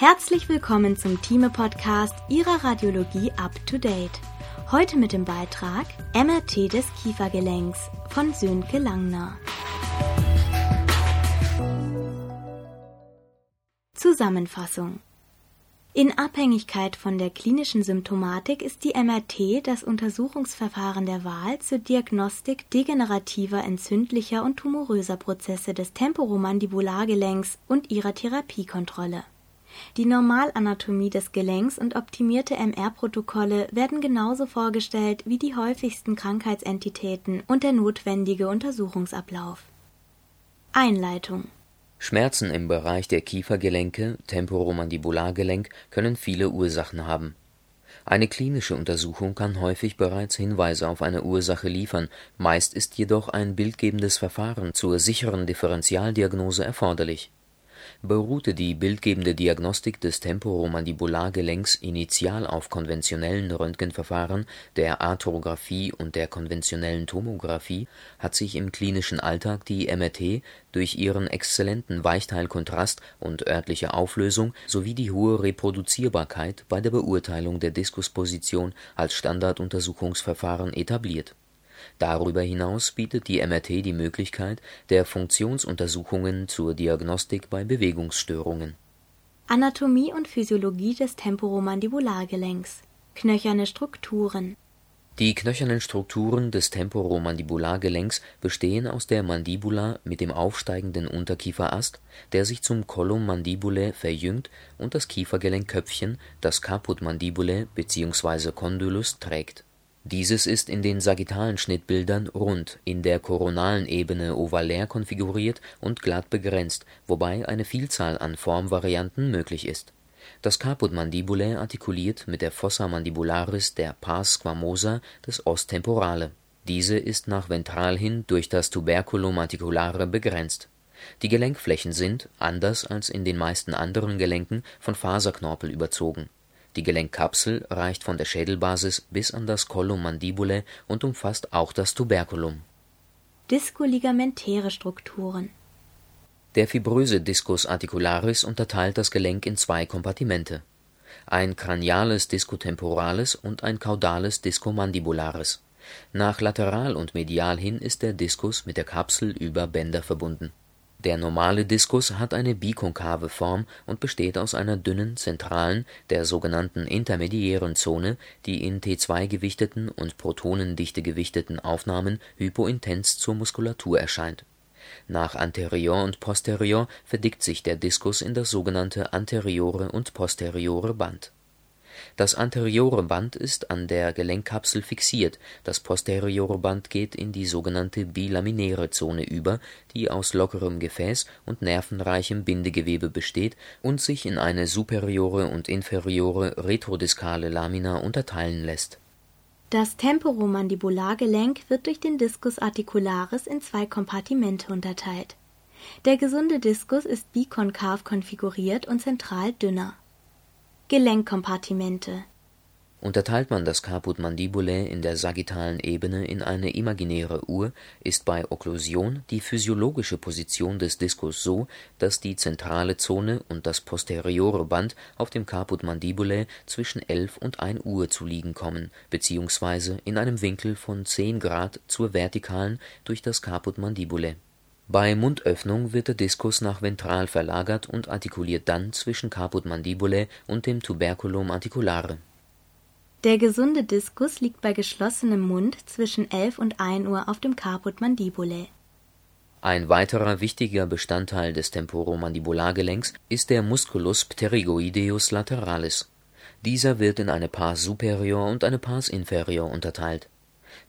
Herzlich willkommen zum Thieme-Podcast Ihrer Radiologie Up to Date. Heute mit dem Beitrag MRT des Kiefergelenks von Sönke Langner. Zusammenfassung in Abhängigkeit von der klinischen Symptomatik ist die MRT das Untersuchungsverfahren der Wahl zur Diagnostik degenerativer, entzündlicher und tumoröser Prozesse des Temporomandibulargelenks und ihrer Therapiekontrolle. Die Normalanatomie des Gelenks und optimierte MR-Protokolle werden genauso vorgestellt wie die häufigsten Krankheitsentitäten und der notwendige Untersuchungsablauf. Einleitung Schmerzen im Bereich der Kiefergelenke (Temporomandibulargelenk) können viele Ursachen haben. Eine klinische Untersuchung kann häufig bereits Hinweise auf eine Ursache liefern, meist ist jedoch ein bildgebendes Verfahren zur sicheren Differentialdiagnose erforderlich beruhte die bildgebende Diagnostik des Temporomandibulargelenks initial auf konventionellen Röntgenverfahren der Arthrographie und der konventionellen Tomographie, hat sich im klinischen Alltag die MRT durch ihren exzellenten Weichteilkontrast und örtliche Auflösung sowie die hohe Reproduzierbarkeit bei der Beurteilung der Diskusposition als Standarduntersuchungsverfahren etabliert Darüber hinaus bietet die MRT die Möglichkeit der Funktionsuntersuchungen zur Diagnostik bei Bewegungsstörungen. Anatomie und Physiologie des Temporomandibulargelenks Knöcherne Strukturen Die knöchernen Strukturen des Temporomandibulargelenks bestehen aus der Mandibula mit dem aufsteigenden Unterkieferast, der sich zum Collum mandibulae verjüngt und das Kiefergelenkköpfchen, das Caput mandibulae bzw. Condylus, trägt dieses ist in den sagittalen Schnittbildern rund, in der koronalen Ebene ovalär konfiguriert und glatt begrenzt, wobei eine Vielzahl an Formvarianten möglich ist. Das Caput mandibulae artikuliert mit der Fossa mandibularis der Pars squamosa des Os temporale. Diese ist nach ventral hin durch das Tuberculum articulare begrenzt. Die Gelenkflächen sind, anders als in den meisten anderen Gelenken, von Faserknorpel überzogen die Gelenkkapsel reicht von der Schädelbasis bis an das Collum mandibulae und umfasst auch das Tuberculum. Diskoligamentäre Strukturen Der fibröse Discus articularis unterteilt das Gelenk in zwei Kompartimente: ein craniales Discotemporales und ein caudales Discomandibularis. Nach lateral und medial hin ist der Diskus mit der Kapsel über Bänder verbunden der normale Diskus hat eine bikonkave Form und besteht aus einer dünnen zentralen, der sogenannten intermediären Zone, die in T2-gewichteten und protonendichte-gewichteten Aufnahmen hypointens zur Muskulatur erscheint. Nach anterior und posterior verdickt sich der Diskus in das sogenannte anteriore und posteriore Band das anteriore Band ist an der Gelenkkapsel fixiert, das posteriore Band geht in die sogenannte bilaminäre Zone über, die aus lockerem Gefäß und nervenreichem Bindegewebe besteht und sich in eine superiore und inferiore retrodiskale Lamina unterteilen lässt. Das Temporomandibulargelenk wird durch den Discus articularis in zwei Kompartimente unterteilt. Der gesunde Diskus ist bikonkav konfiguriert und zentral dünner Gelenkkompartimente. Unterteilt man das Caput mandibulae in der sagittalen Ebene in eine imaginäre Uhr, ist bei Okklusion die physiologische Position des Diskus so, dass die zentrale Zone und das posteriore Band auf dem Caput mandibulae zwischen 11 und 1 Uhr zu liegen kommen beziehungsweise in einem Winkel von 10 Grad zur vertikalen durch das Caput mandibulae bei Mundöffnung wird der Diskus nach ventral verlagert und artikuliert dann zwischen Caput mandibulae und dem Tuberculum articulare. Der gesunde Diskus liegt bei geschlossenem Mund zwischen 11 und 1 Uhr auf dem Caput mandibulae. Ein weiterer wichtiger Bestandteil des Temporomandibulargelenks ist der Musculus pterygoideus lateralis. Dieser wird in eine Pars superior und eine Pars inferior unterteilt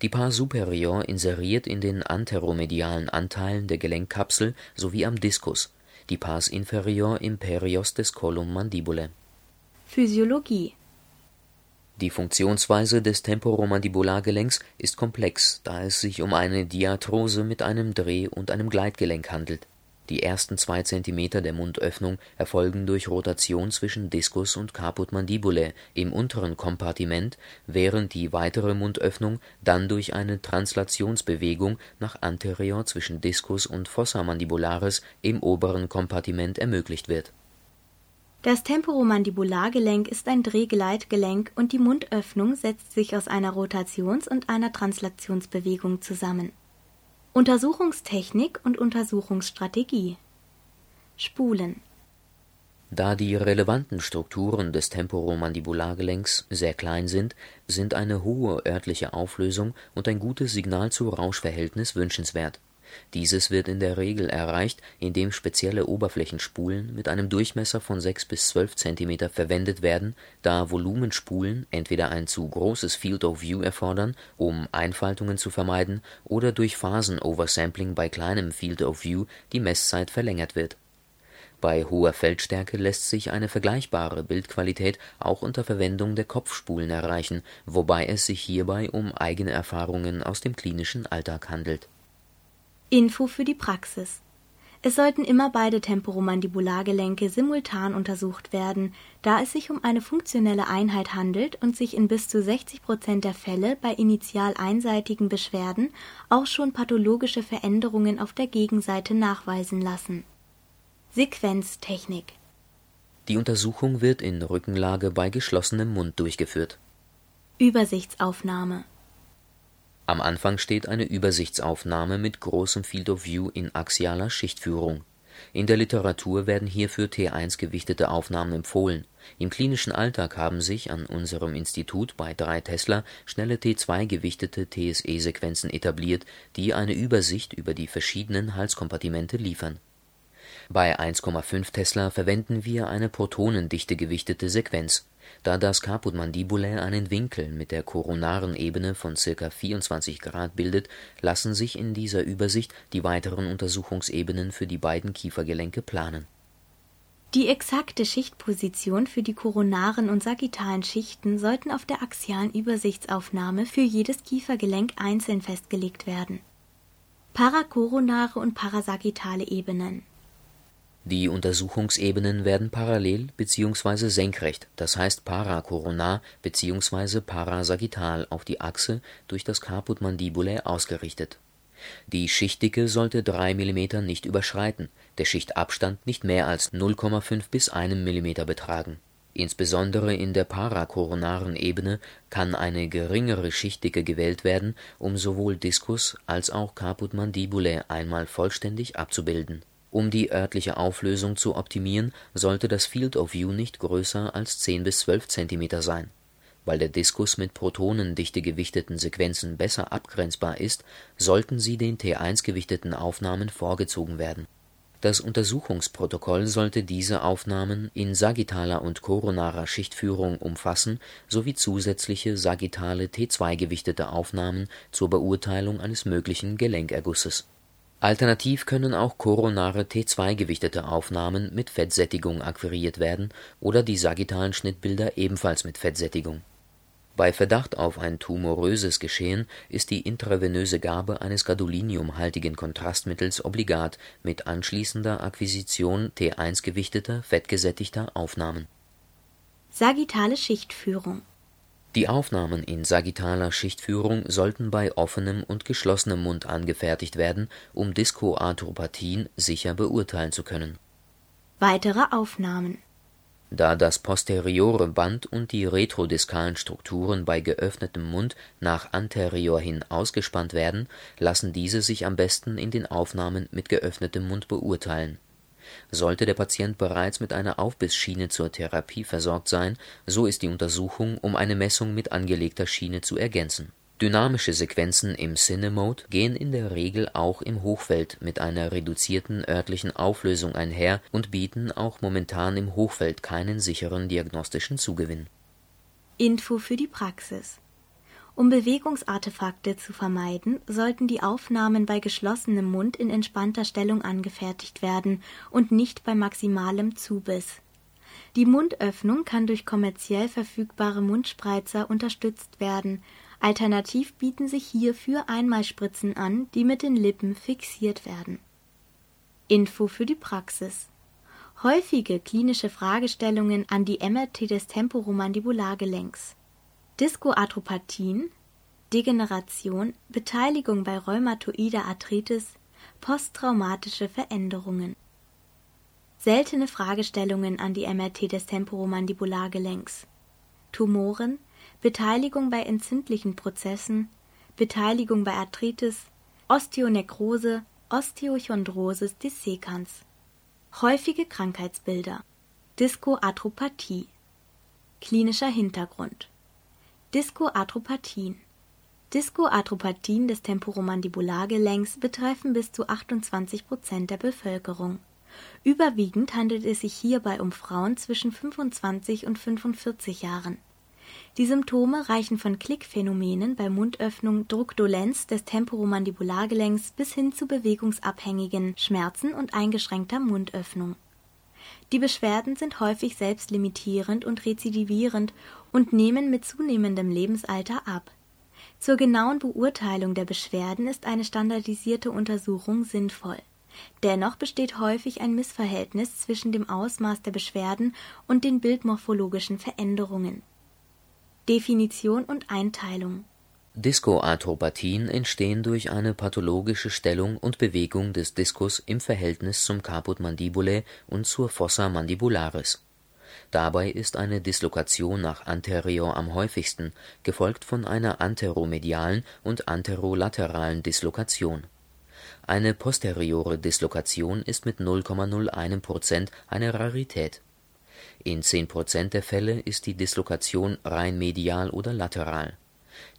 die Pars superior inseriert in den anteromedialen Anteilen der Gelenkkapsel sowie am Diskus, die Pars inferior im Perios des Collum mandibulae. Physiologie Die Funktionsweise des Temporomandibulargelenks ist komplex, da es sich um eine Diarthrose mit einem Dreh und einem Gleitgelenk handelt die ersten zwei Zentimeter der Mundöffnung erfolgen durch Rotation zwischen Diskus und Caput mandibulae im unteren Kompartiment, während die weitere Mundöffnung dann durch eine Translationsbewegung nach anterior zwischen Diskus und Fossa mandibularis im oberen Kompartiment ermöglicht wird. Das Temporomandibulargelenk ist ein Drehgleitgelenk und die Mundöffnung setzt sich aus einer Rotations- und einer Translationsbewegung zusammen. Untersuchungstechnik und Untersuchungsstrategie. Spulen. Da die relevanten Strukturen des Temporomandibulargelenks sehr klein sind, sind eine hohe örtliche Auflösung und ein gutes Signal-zu-Rausch-Verhältnis wünschenswert dieses wird in der Regel erreicht, indem spezielle Oberflächenspulen mit einem Durchmesser von 6 bis 12 cm verwendet werden, da Volumenspulen entweder ein zu großes Field of View erfordern, um Einfaltungen zu vermeiden, oder durch Phasen-Oversampling bei kleinem Field of View die Messzeit verlängert wird. Bei hoher Feldstärke lässt sich eine vergleichbare Bildqualität auch unter Verwendung der Kopfspulen erreichen, wobei es sich hierbei um eigene Erfahrungen aus dem klinischen Alltag handelt Info für die Praxis. Es sollten immer beide Temporomandibulargelenke simultan untersucht werden, da es sich um eine funktionelle Einheit handelt und sich in bis zu 60 Prozent der Fälle bei initial einseitigen Beschwerden auch schon pathologische Veränderungen auf der Gegenseite nachweisen lassen. Sequenztechnik Die Untersuchung wird in Rückenlage bei geschlossenem Mund durchgeführt. Übersichtsaufnahme am Anfang steht eine Übersichtsaufnahme mit großem Field of View in axialer Schichtführung. In der Literatur werden hierfür T1-gewichtete Aufnahmen empfohlen. Im klinischen Alltag haben sich an unserem Institut bei 3 Tesla schnelle T2-gewichtete TSE-Sequenzen etabliert, die eine Übersicht über die verschiedenen Halskompartimente liefern. Bei 1,5 Tesla verwenden wir eine protonendichte gewichtete Sequenz da das Caput mandibulae einen Winkel mit der koronaren Ebene von ca. 24 Grad bildet, lassen sich in dieser Übersicht die weiteren Untersuchungsebenen für die beiden Kiefergelenke planen. Die exakte Schichtposition für die koronaren und sagittalen Schichten sollten auf der axialen Übersichtsaufnahme für jedes Kiefergelenk einzeln festgelegt werden. Parakoronare und parasagittale Ebenen die Untersuchungsebenen werden parallel bzw. senkrecht, das heißt parakoronar bzw. parasagittal auf die Achse durch das Caput mandibulae ausgerichtet. Die Schichtdicke sollte 3 mm nicht überschreiten, der Schichtabstand nicht mehr als 0,5 bis 1 mm betragen. Insbesondere in der parakoronaren Ebene kann eine geringere Schichtdicke gewählt werden, um sowohl Diskus als auch Caput mandibulae einmal vollständig abzubilden um die örtliche Auflösung zu optimieren, sollte das Field of View nicht größer als 10 bis 12 cm sein. Weil der Diskus mit protonendichte gewichteten Sequenzen besser abgrenzbar ist, sollten sie den T1-gewichteten Aufnahmen vorgezogen werden. Das Untersuchungsprotokoll sollte diese Aufnahmen in sagittaler und koronarer Schichtführung umfassen sowie zusätzliche sagittale T2-gewichtete Aufnahmen zur Beurteilung eines möglichen Gelenkergusses Alternativ können auch koronare T2-gewichtete Aufnahmen mit Fettsättigung akquiriert werden oder die sagittalen Schnittbilder ebenfalls mit Fettsättigung. Bei Verdacht auf ein tumoröses Geschehen ist die intravenöse Gabe eines gadoliniumhaltigen Kontrastmittels obligat mit anschließender Akquisition T1-gewichteter, fettgesättigter Aufnahmen. Sagittale Schichtführung die Aufnahmen in sagittaler Schichtführung sollten bei offenem und geschlossenem Mund angefertigt werden, um Diskoarthropathien sicher beurteilen zu können. Weitere Aufnahmen Da das posteriore Band und die retrodiskalen Strukturen bei geöffnetem Mund nach anterior hin ausgespannt werden, lassen diese sich am besten in den Aufnahmen mit geöffnetem Mund beurteilen sollte der Patient bereits mit einer Aufbissschiene zur Therapie versorgt sein, so ist die Untersuchung um eine Messung mit angelegter Schiene zu ergänzen. Dynamische Sequenzen im Cine-Mode gehen in der Regel auch im Hochfeld mit einer reduzierten örtlichen Auflösung einher und bieten auch momentan im Hochfeld keinen sicheren diagnostischen Zugewinn. Info für die Praxis um Bewegungsartefakte zu vermeiden, sollten die Aufnahmen bei geschlossenem Mund in entspannter Stellung angefertigt werden und nicht bei maximalem Zubiss. Die Mundöffnung kann durch kommerziell verfügbare Mundspreizer unterstützt werden, alternativ bieten sich hierfür Einmalspritzen an, die mit den Lippen fixiert werden. Info für die Praxis Häufige klinische Fragestellungen an die MRT des Temporomandibulargelenks Diskoarthropathien, Degeneration, Beteiligung bei rheumatoider Arthritis, posttraumatische Veränderungen. Seltene Fragestellungen an die MRT des Temporomandibulargelenks. Tumoren, Beteiligung bei entzündlichen Prozessen, Beteiligung bei Arthritis, Osteonekrose, Osteochondrosis dissecans. Häufige Krankheitsbilder. Diskoarthropathie Klinischer Hintergrund Diskoarthropathien Diskoarthropathien des Temporomandibulargelenks betreffen bis zu 28 Prozent der Bevölkerung. Überwiegend handelt es sich hierbei um Frauen zwischen 25 und 45 Jahren. Die Symptome reichen von Klickphänomenen bei Mundöffnung, Druckdolenz des Temporomandibulargelenks bis hin zu bewegungsabhängigen Schmerzen und eingeschränkter Mundöffnung. Die Beschwerden sind häufig selbstlimitierend und rezidivierend und nehmen mit zunehmendem Lebensalter ab zur genauen Beurteilung der Beschwerden ist eine standardisierte Untersuchung sinnvoll. Dennoch besteht häufig ein Missverhältnis zwischen dem Ausmaß der Beschwerden und den bildmorphologischen Veränderungen. Definition und Einteilung Diskoarthropathien entstehen durch eine pathologische Stellung und Bewegung des Diskus im Verhältnis zum Caput mandibulae und zur Fossa mandibularis Dabei ist eine Dislokation nach anterior am häufigsten, gefolgt von einer anteromedialen und anterolateralen Dislokation. Eine posteriore Dislokation ist mit 0,01 Prozent eine Rarität. In 10 Prozent der Fälle ist die Dislokation rein medial oder lateral.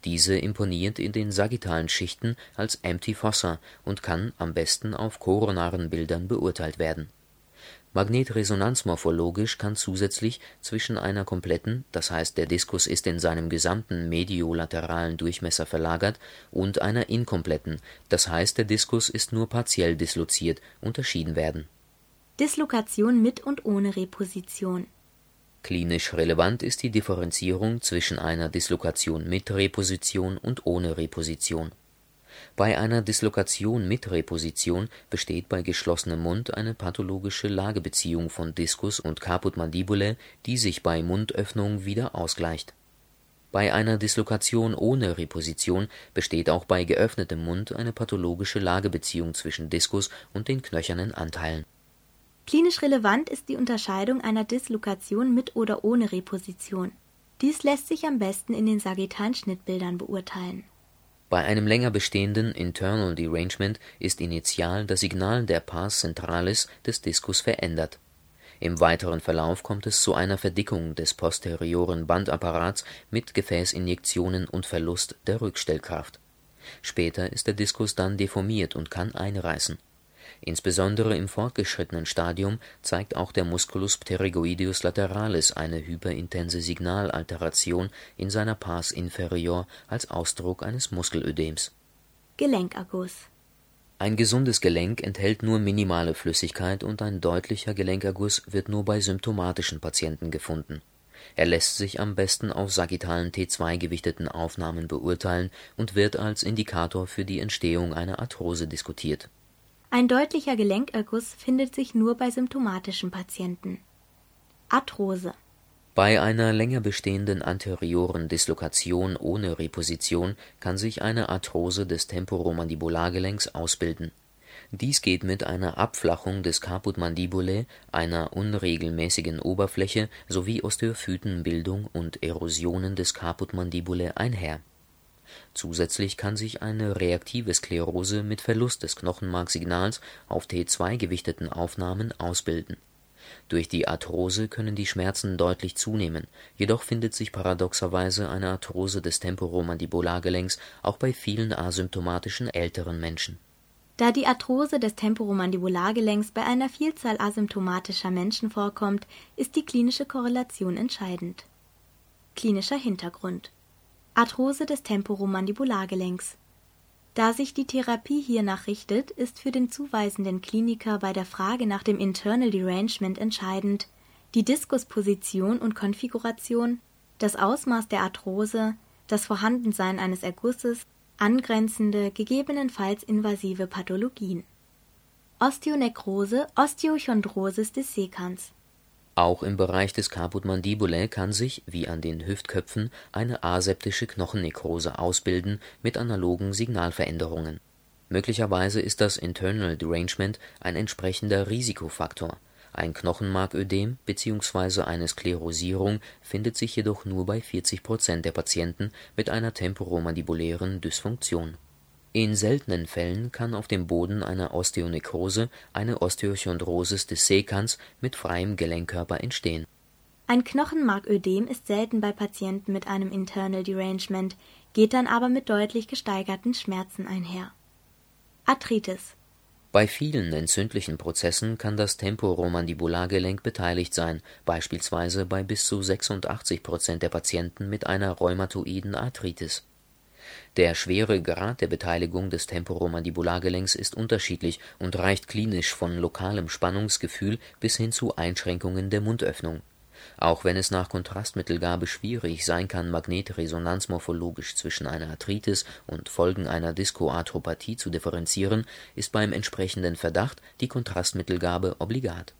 Diese imponiert in den sagittalen Schichten als Empty Fossa und kann am besten auf koronaren Bildern beurteilt werden Magnetresonanzmorphologisch kann zusätzlich zwischen einer kompletten (das heißt der Diskus ist in seinem gesamten mediolateralen Durchmesser verlagert) und einer inkompletten (das heißt der Diskus ist nur partiell disloziert) unterschieden werden. Dislokation mit und ohne Reposition Klinisch relevant ist die Differenzierung zwischen einer Dislokation mit Reposition und ohne Reposition bei einer Dislokation mit Reposition besteht bei geschlossenem Mund eine pathologische Lagebeziehung von Diskus und Caput mandibulae, die sich bei Mundöffnung wieder ausgleicht. Bei einer Dislokation ohne Reposition besteht auch bei geöffnetem Mund eine pathologische Lagebeziehung zwischen Diskus und den knöchernen Anteilen. Klinisch relevant ist die Unterscheidung einer Dislokation mit oder ohne Reposition. Dies lässt sich am besten in den sagittalen Schnittbildern beurteilen bei einem länger bestehenden Internal Derangement ist initial das Signal der Pars centralis des Diskus verändert. Im weiteren Verlauf kommt es zu einer Verdickung des posterioren Bandapparats mit Gefäßinjektionen und Verlust der Rückstellkraft. Später ist der Diskus dann deformiert und kann einreißen Insbesondere im fortgeschrittenen Stadium zeigt auch der Musculus pterygoideus lateralis eine hyperintense Signalalteration in seiner Pars inferior als Ausdruck eines Muskelödems. Gelenkerguss Ein gesundes Gelenk enthält nur minimale Flüssigkeit und ein deutlicher Gelenkerguss wird nur bei symptomatischen Patienten gefunden. Er lässt sich am besten auf sagittalen T2 gewichteten Aufnahmen beurteilen und wird als Indikator für die Entstehung einer Arthrose diskutiert ein deutlicher Gelenkerguss findet sich nur bei symptomatischen Patienten. Arthrose Bei einer länger bestehenden anterioren Dislokation ohne Reposition kann sich eine Arthrose des Temporomandibulargelenks ausbilden. Dies geht mit einer Abflachung des Caput mandibulae, einer unregelmäßigen Oberfläche sowie Osteophytenbildung und Erosionen des Caput mandibulae einher Zusätzlich kann sich eine reaktive Sklerose mit Verlust des Knochenmarksignals auf T2 gewichteten Aufnahmen ausbilden. Durch die Arthrose können die Schmerzen deutlich zunehmen, jedoch findet sich paradoxerweise eine Arthrose des Temporomandibulargelenks auch bei vielen asymptomatischen älteren Menschen. Da die Arthrose des Temporomandibulargelenks bei einer Vielzahl asymptomatischer Menschen vorkommt, ist die klinische Korrelation entscheidend. Klinischer Hintergrund Arthrose des Temporomandibulargelenks. Da sich die Therapie hiernach richtet, ist für den zuweisenden Kliniker bei der Frage nach dem Internal Derangement entscheidend die Diskusposition und Konfiguration, das Ausmaß der Arthrose, das Vorhandensein eines Ergusses, angrenzende, gegebenenfalls invasive Pathologien. Osteonekrose, Osteochondrosis dissecans auch im Bereich des Caput mandibulae kann sich, wie an den Hüftköpfen, eine aseptische Knochennekrose ausbilden mit analogen Signalveränderungen. Möglicherweise ist das Internal Derangement ein entsprechender Risikofaktor, Ein Knochenmarködem bzw. eine Sklerosierung findet sich jedoch nur bei 40 Prozent der Patienten mit einer temporomandibulären Dysfunktion. In seltenen Fällen kann auf dem Boden einer Osteonekrose eine Osteochondrosis des Sekans mit freiem Gelenkkörper entstehen. Ein Knochenmarködem ist selten bei Patienten mit einem Internal Derangement, geht dann aber mit deutlich gesteigerten Schmerzen einher. Arthritis bei vielen entzündlichen Prozessen kann das Temporomandibulargelenk beteiligt sein, beispielsweise bei bis zu 86 Prozent der Patienten mit einer rheumatoiden Arthritis. Der schwere Grad der Beteiligung des Temporomandibulargelenks ist unterschiedlich und reicht klinisch von lokalem Spannungsgefühl bis hin zu Einschränkungen der Mundöffnung auch wenn es nach Kontrastmittelgabe schwierig sein kann, magnetresonanzmorphologisch zwischen einer Arthritis und Folgen einer Diskoarthropathie zu differenzieren, ist beim entsprechenden Verdacht die Kontrastmittelgabe obligat.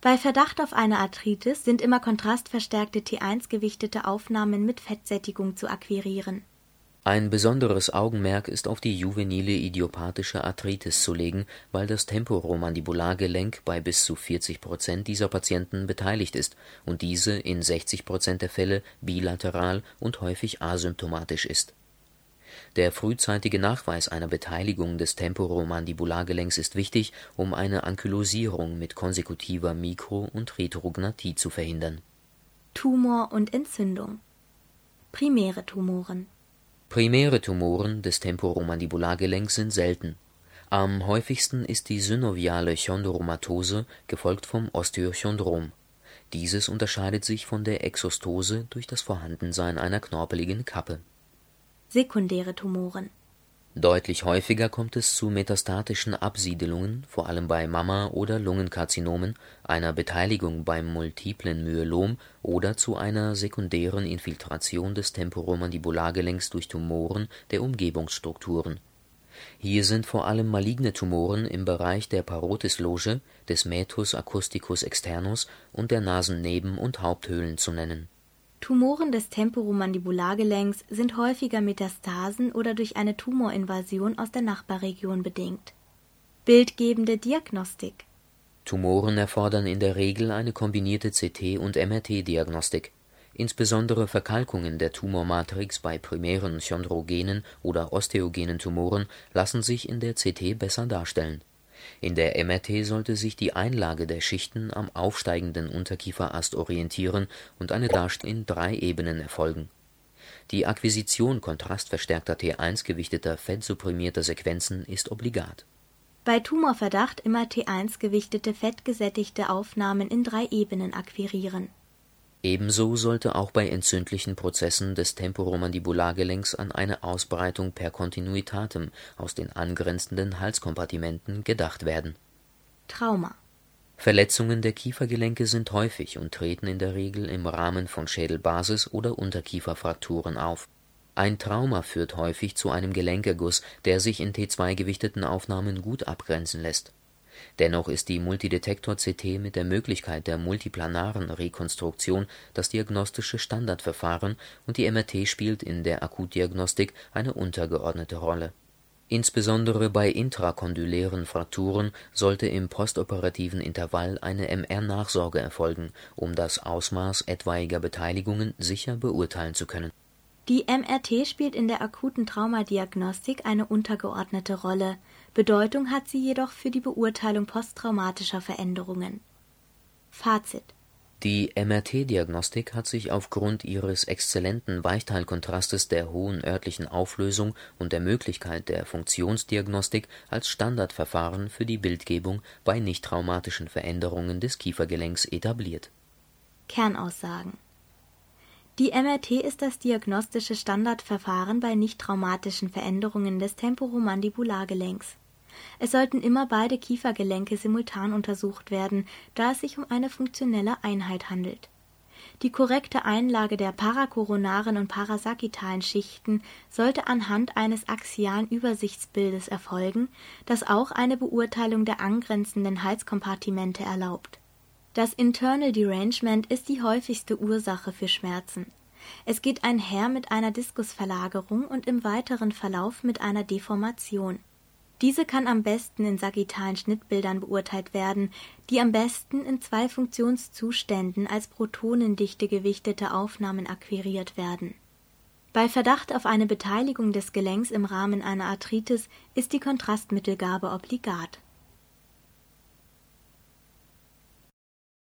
Bei Verdacht auf eine Arthritis sind immer kontrastverstärkte T1-gewichtete Aufnahmen mit Fettsättigung zu akquirieren ein besonderes Augenmerk ist auf die juvenile idiopathische Arthritis zu legen, weil das Temporomandibulargelenk bei bis zu 40 Prozent dieser Patienten beteiligt ist und diese in 60 Prozent der Fälle bilateral und häufig asymptomatisch ist. Der frühzeitige Nachweis einer Beteiligung des Temporomandibulargelenks ist wichtig, um eine Ankylosierung mit konsekutiver Mikro und Retrognathie zu verhindern. Tumor und Entzündung Primäre Tumoren Primäre Tumoren des Temporomandibulargelenks sind selten. Am häufigsten ist die synoviale Chondromatose, gefolgt vom Osteochondrom. Dieses unterscheidet sich von der Exostose durch das Vorhandensein einer knorpeligen Kappe. Sekundäre Tumoren Deutlich häufiger kommt es zu metastatischen Absiedelungen, vor allem bei Mamma oder Lungenkarzinomen, einer Beteiligung beim multiplen Myelom oder zu einer sekundären Infiltration des Temporomandibulargelenks durch Tumoren der Umgebungsstrukturen. Hier sind vor allem maligne Tumoren im Bereich der Parotisloge, des Meatus acousticus externus und der Nasenneben und Haupthöhlen zu nennen Tumoren des Temporomandibulargelenks sind häufiger Metastasen oder durch eine Tumorinvasion aus der Nachbarregion bedingt. Bildgebende Diagnostik Tumoren erfordern in der Regel eine kombinierte CT und MRT-Diagnostik. Insbesondere Verkalkungen der Tumormatrix bei primären chondrogenen oder osteogenen Tumoren lassen sich in der CT besser darstellen in der MRT sollte sich die Einlage der Schichten am aufsteigenden Unterkieferast orientieren und eine Darstellung in drei Ebenen erfolgen. Die Akquisition kontrastverstärkter T1-gewichteter fettsupprimierter Sequenzen ist obligat. Bei Tumorverdacht immer T1-gewichtete fettgesättigte Aufnahmen in drei Ebenen akquirieren Ebenso sollte auch bei entzündlichen Prozessen des Temporomandibulargelenks an eine Ausbreitung per Kontinuitatem aus den angrenzenden Halskompartimenten gedacht werden. Trauma Verletzungen der Kiefergelenke sind häufig und treten in der Regel im Rahmen von Schädelbasis oder Unterkieferfrakturen auf. Ein Trauma führt häufig zu einem Gelenkerguss, der sich in T2-gewichteten Aufnahmen gut abgrenzen lässt Dennoch ist die Multidetektor-CT mit der Möglichkeit der multiplanaren Rekonstruktion das diagnostische Standardverfahren und die MRT spielt in der Akutdiagnostik eine untergeordnete Rolle. Insbesondere bei intrakondylären Frakturen sollte im postoperativen Intervall eine MR-Nachsorge erfolgen, um das Ausmaß etwaiger Beteiligungen sicher beurteilen zu können. Die MRT spielt in der akuten Traumadiagnostik eine untergeordnete Rolle Bedeutung hat sie jedoch für die Beurteilung posttraumatischer Veränderungen. Fazit Die MRT-Diagnostik hat sich aufgrund ihres exzellenten Weichteilkontrastes der hohen örtlichen Auflösung und der Möglichkeit der Funktionsdiagnostik als Standardverfahren für die Bildgebung bei nichttraumatischen Veränderungen des Kiefergelenks etabliert. Kernaussagen die MRT ist das diagnostische Standardverfahren bei nichttraumatischen Veränderungen des Temporomandibulargelenks es sollten immer beide Kiefergelenke simultan untersucht werden, da es sich um eine funktionelle Einheit handelt. Die korrekte Einlage der parakoronaren und parasagittalen Schichten sollte anhand eines axialen Übersichtsbildes erfolgen, das auch eine Beurteilung der angrenzenden Halskompartimente erlaubt. Das Internal Derangement ist die häufigste Ursache für Schmerzen. Es geht einher mit einer Diskusverlagerung und im weiteren Verlauf mit einer Deformation Diese kann am besten in sagittalen Schnittbildern beurteilt werden, die am besten in zwei Funktionszuständen als protonendichte gewichtete Aufnahmen akquiriert werden. Bei Verdacht auf eine Beteiligung des Gelenks im Rahmen einer Arthritis ist die Kontrastmittelgabe obligat